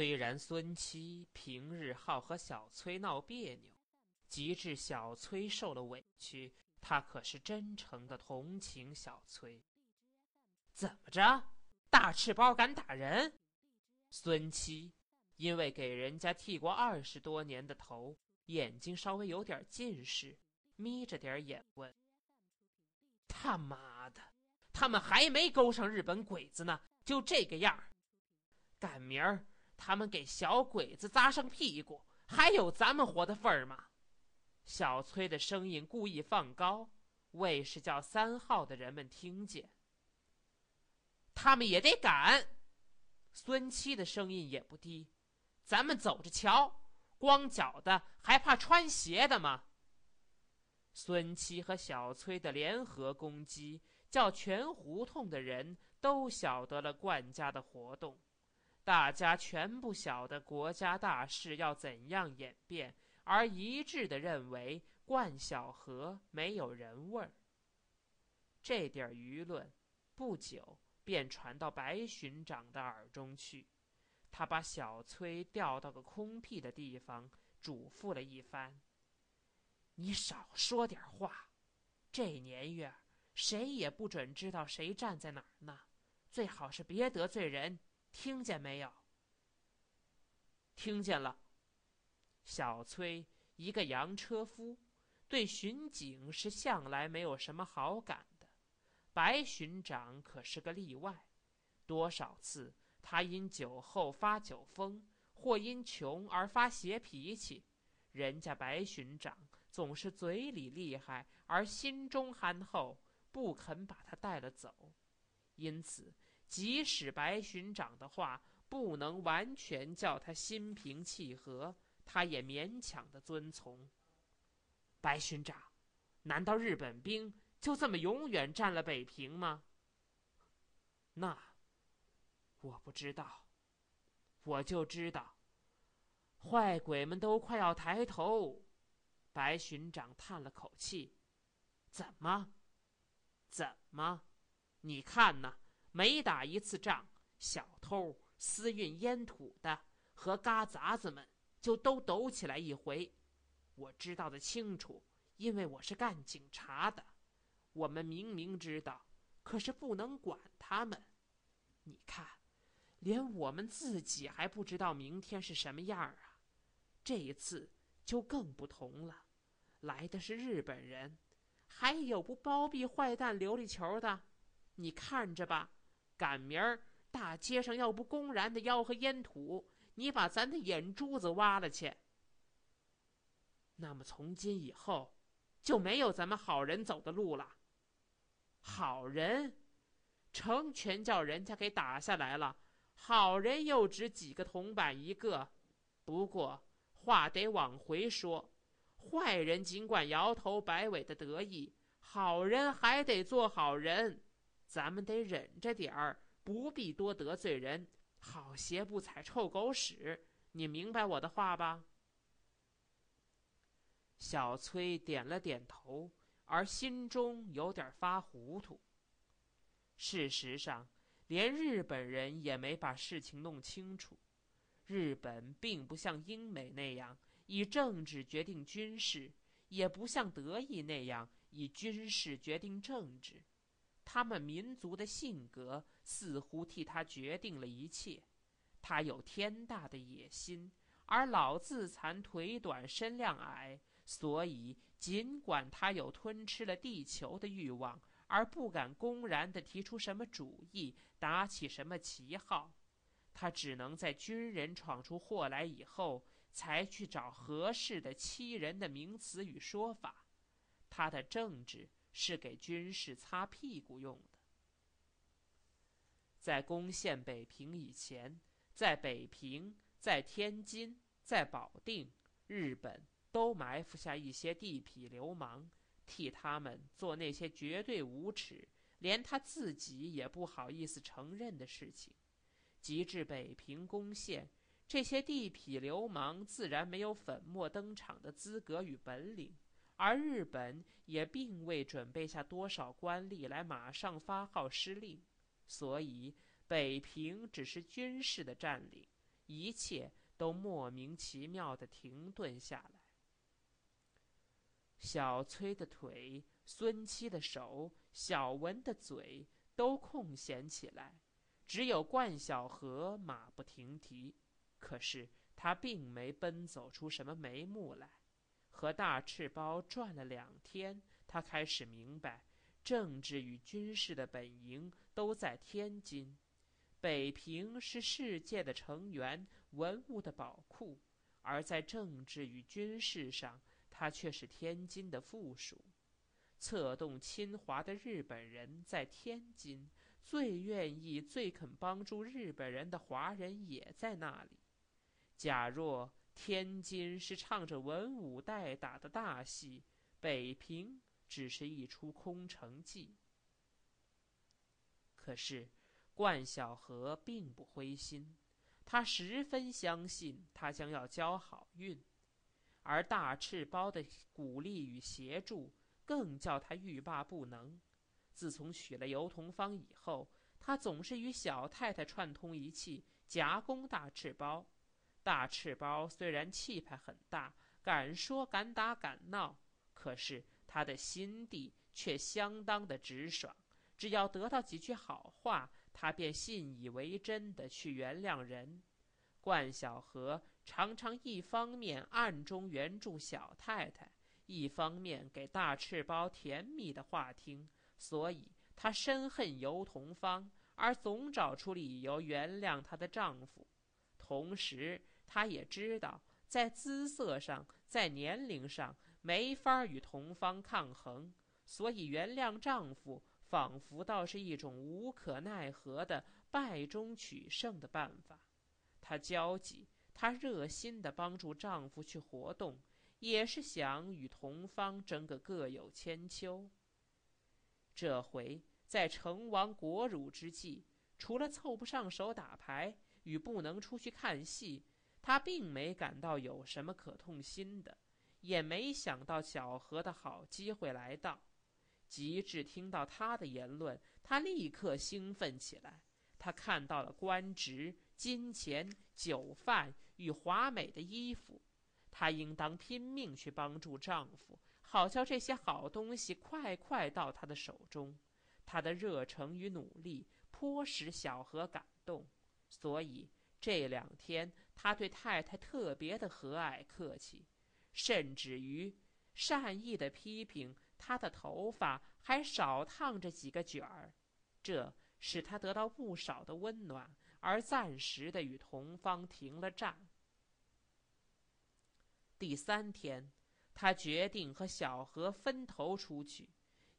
虽然孙七平日好和小崔闹别扭，及至小崔受了委屈，他可是真诚的同情小崔。怎么着？大赤包敢打人？孙七因为给人家剃过二十多年的头，眼睛稍微有点近视，眯着点眼问：“他妈的，他们还没勾上日本鬼子呢，就这个样儿！赶明儿他们给小鬼子扎上屁股，还有咱们活的份儿吗？”小崔的声音故意放高，为是叫三号的人们听见。他们也得赶。孙七的声音也不低，咱们走着瞧，光脚的还怕穿鞋的吗？孙七和小崔的联合攻击，叫全胡同的人都晓得了冠家的活动，大家全部晓得国家大事要怎样演变，而一致的认为冠小河没有人味儿。这点舆论，不久。便传到白巡长的耳中去，他把小崔调到个空僻的地方，嘱咐了一番：“你少说点话，这年月谁也不准知道谁站在哪儿呢，最好是别得罪人，听见没有？”听见了。小崔一个洋车夫，对巡警是向来没有什么好感的。白巡长可是个例外，多少次他因酒后发酒疯，或因穷而发邪脾气，人家白巡长总是嘴里厉害而心中憨厚，不肯把他带了走。因此，即使白巡长的话不能完全叫他心平气和，他也勉强的遵从。白巡长，难道日本兵？就这么永远占了北平吗？那我不知道，我就知道，坏鬼们都快要抬头。白巡长叹了口气：“怎么？怎么？你看呢，每打一次仗，小偷、私运烟土的和嘎杂子们就都抖起来一回。我知道的清楚，因为我是干警察的。”我们明明知道，可是不能管他们。你看，连我们自己还不知道明天是什么样啊！这一次就更不同了，来的是日本人，还有不包庇坏蛋琉璃球的。你看着吧，赶明儿大街上要不公然的吆喝烟土，你把咱的眼珠子挖了去。那么从今以后，就没有咱们好人走的路了。好人，成全叫人家给打下来了。好人又只几个铜板一个。不过话得往回说，坏人尽管摇头摆尾的得意，好人还得做好人。咱们得忍着点儿，不必多得罪人。好鞋不踩臭狗屎，你明白我的话吧？小崔点了点头。而心中有点发糊涂。事实上，连日本人也没把事情弄清楚。日本并不像英美那样以政治决定军事，也不像德意那样以军事决定政治。他们民族的性格似乎替他决定了一切。他有天大的野心，而老自残、腿短、身量矮，所以。尽管他有吞吃了地球的欲望，而不敢公然地提出什么主意，打起什么旗号，他只能在军人闯出祸来以后，才去找合适的欺人的名词与说法。他的政治是给军事擦屁股用的。在攻陷北平以前，在北平、在天津、在保定，日本。都埋伏下一些地痞流氓，替他们做那些绝对无耻、连他自己也不好意思承认的事情。及至北平攻陷，这些地痞流氓自然没有粉墨登场的资格与本领，而日本也并未准备下多少官吏来马上发号施令，所以北平只是军事的占领，一切都莫名其妙的停顿下来。小崔的腿、孙七的手、小文的嘴都空闲起来，只有冠晓荷马不停蹄。可是他并没奔走出什么眉目来。和大赤包转了两天，他开始明白，政治与军事的本营都在天津，北平是世界的成员，文物的宝库，而在政治与军事上。他却是天津的附属，策动侵华的日本人在天津，最愿意、最肯帮助日本人的华人也在那里。假若天津是唱着文武代打的大戏，北平只是一出空城计。可是，冠晓荷并不灰心，他十分相信他将要交好运。而大赤包的鼓励与协助，更叫他欲罢不能。自从娶了尤同芳以后，他总是与小太太串通一气，夹攻大赤包。大赤包虽然气派很大，敢说敢打敢闹，可是他的心地却相当的直爽。只要得到几句好话，他便信以为真的去原谅人。冠晓荷。常常一方面暗中援助小太太，一方面给大赤包甜蜜的话听，所以她深恨尤同芳，而总找出理由原谅她的丈夫。同时，她也知道在姿色上、在年龄上没法与同芳抗衡，所以原谅丈夫仿佛倒是一种无可奈何的败中取胜的办法。她焦急。她热心地帮助丈夫去活动，也是想与同方争个各有千秋。这回在成王国辱之际，除了凑不上手打牌与不能出去看戏，她并没感到有什么可痛心的，也没想到小何的好机会来到。及至听到他的言论，她立刻兴奋起来。她看到了官职、金钱、酒饭。与华美的衣服，她应当拼命去帮助丈夫，好叫这些好东西快快到她的手中。她的热诚与努力颇使小何感动，所以这两天他对太太特别的和蔼客气，甚至于善意的批评她的头发还少烫着几个卷儿，这使他得到不少的温暖，而暂时的与同方停了战。第三天，他决定和小何分头出去。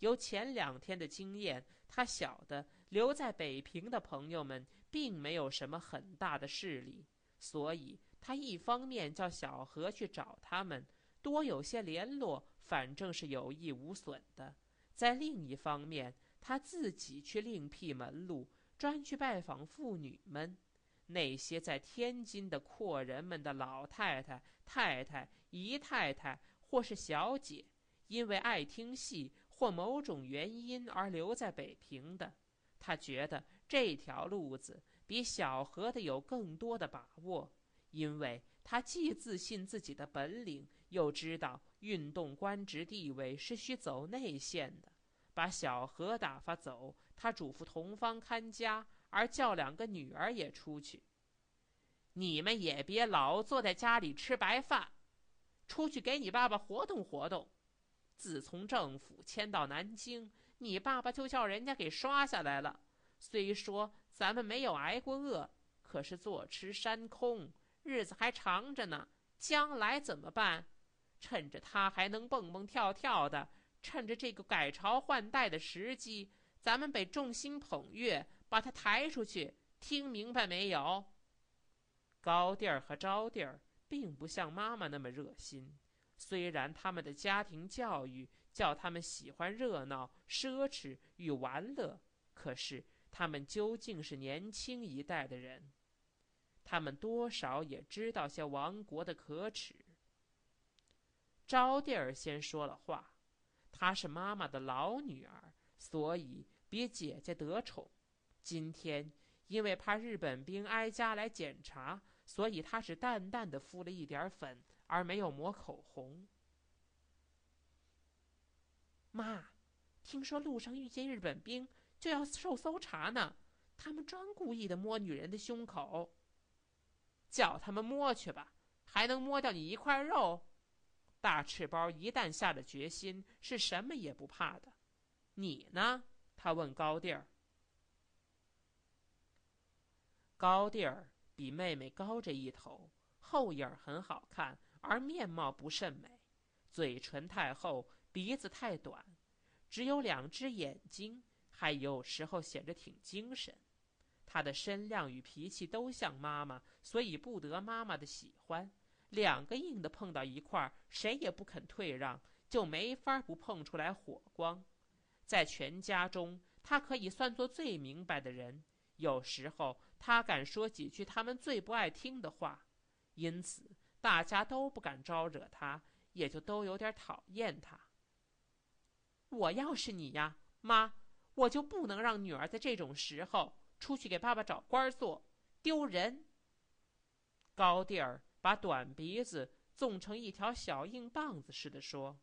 由前两天的经验，他晓得留在北平的朋友们并没有什么很大的势力，所以他一方面叫小何去找他们，多有些联络，反正是有益无损的；在另一方面，他自己去另辟门路，专去拜访妇女们。那些在天津的阔人们的老太太、太太、姨太太，或是小姐，因为爱听戏或某种原因而留在北平的，他觉得这条路子比小何的有更多的把握，因为他既自信自己的本领，又知道运动官职地位是需走内线的。把小何打发走，他嘱咐同方看家。而叫两个女儿也出去。你们也别老坐在家里吃白饭，出去给你爸爸活动活动。自从政府迁到南京，你爸爸就叫人家给刷下来了。虽说咱们没有挨过饿，可是坐吃山空，日子还长着呢。将来怎么办？趁着他还能蹦蹦跳跳的，趁着这个改朝换代的时机，咱们得众星捧月。把他抬出去，听明白没有？高第儿和招弟儿并不像妈妈那么热心，虽然他们的家庭教育叫他们喜欢热闹、奢侈与玩乐，可是他们究竟是年轻一代的人，他们多少也知道些亡国的可耻。招弟儿先说了话，她是妈妈的老女儿，所以比姐姐得宠。今天因为怕日本兵挨家来检查，所以她只淡淡的敷了一点粉，而没有抹口红。妈，听说路上遇见日本兵就要受搜查呢，他们专故意的摸女人的胸口。叫他们摸去吧，还能摸掉你一块肉。大赤包一旦下了决心，是什么也不怕的。你呢？他问高第儿。高第儿比妹妹高着一头，后影很好看，而面貌不甚美，嘴唇太厚，鼻子太短，只有两只眼睛，还有时候显着挺精神。他的身量与脾气都像妈妈，所以不得妈妈的喜欢。两个硬的碰到一块儿，谁也不肯退让，就没法不碰出来火光。在全家中，他可以算作最明白的人。有时候，他敢说几句他们最不爱听的话，因此大家都不敢招惹他，也就都有点讨厌他。我要是你呀，妈，我就不能让女儿在这种时候。出去给爸爸找官做，丢人。高第儿把短鼻子纵成一条小硬棒子似的说：“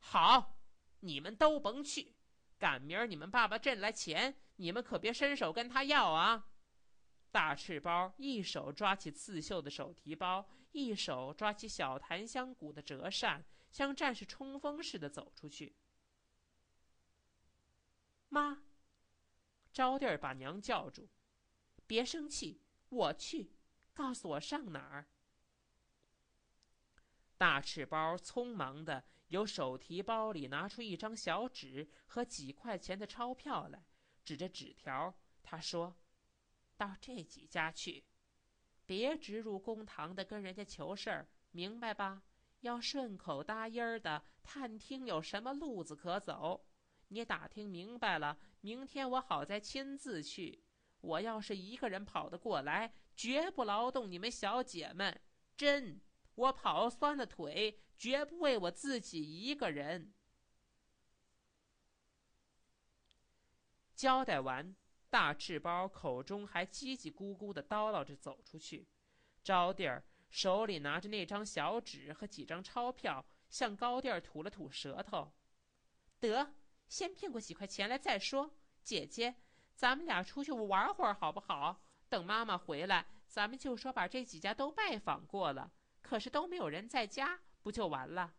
好，你们都甭去。赶明儿你们爸爸挣来钱，你们可别伸手跟他要啊！”大赤包一手抓起刺绣的手提包，一手抓起小檀香骨的折扇，像战士冲锋似的走出去。妈。招娣儿把娘叫住：“别生气，我去，告诉我上哪儿。”大赤包匆忙的由手提包里拿出一张小纸和几块钱的钞票来，指着纸条，他说：“到这几家去，别直入公堂的跟人家求事儿，明白吧？要顺口答音的探听有什么路子可走。你打听明白了。”明天我好再亲自去。我要是一个人跑得过来，绝不劳动你们小姐们。真，我跑酸了腿，绝不为我自己一个人。交代完，大赤包口中还叽叽咕咕的叨唠着走出去。招弟儿手里拿着那张小纸和几张钞票，向高第儿吐了吐舌头。得。先骗过几块钱来再说，姐姐，咱们俩出去玩会儿好不好？等妈妈回来，咱们就说把这几家都拜访过了，可是都没有人在家，不就完了？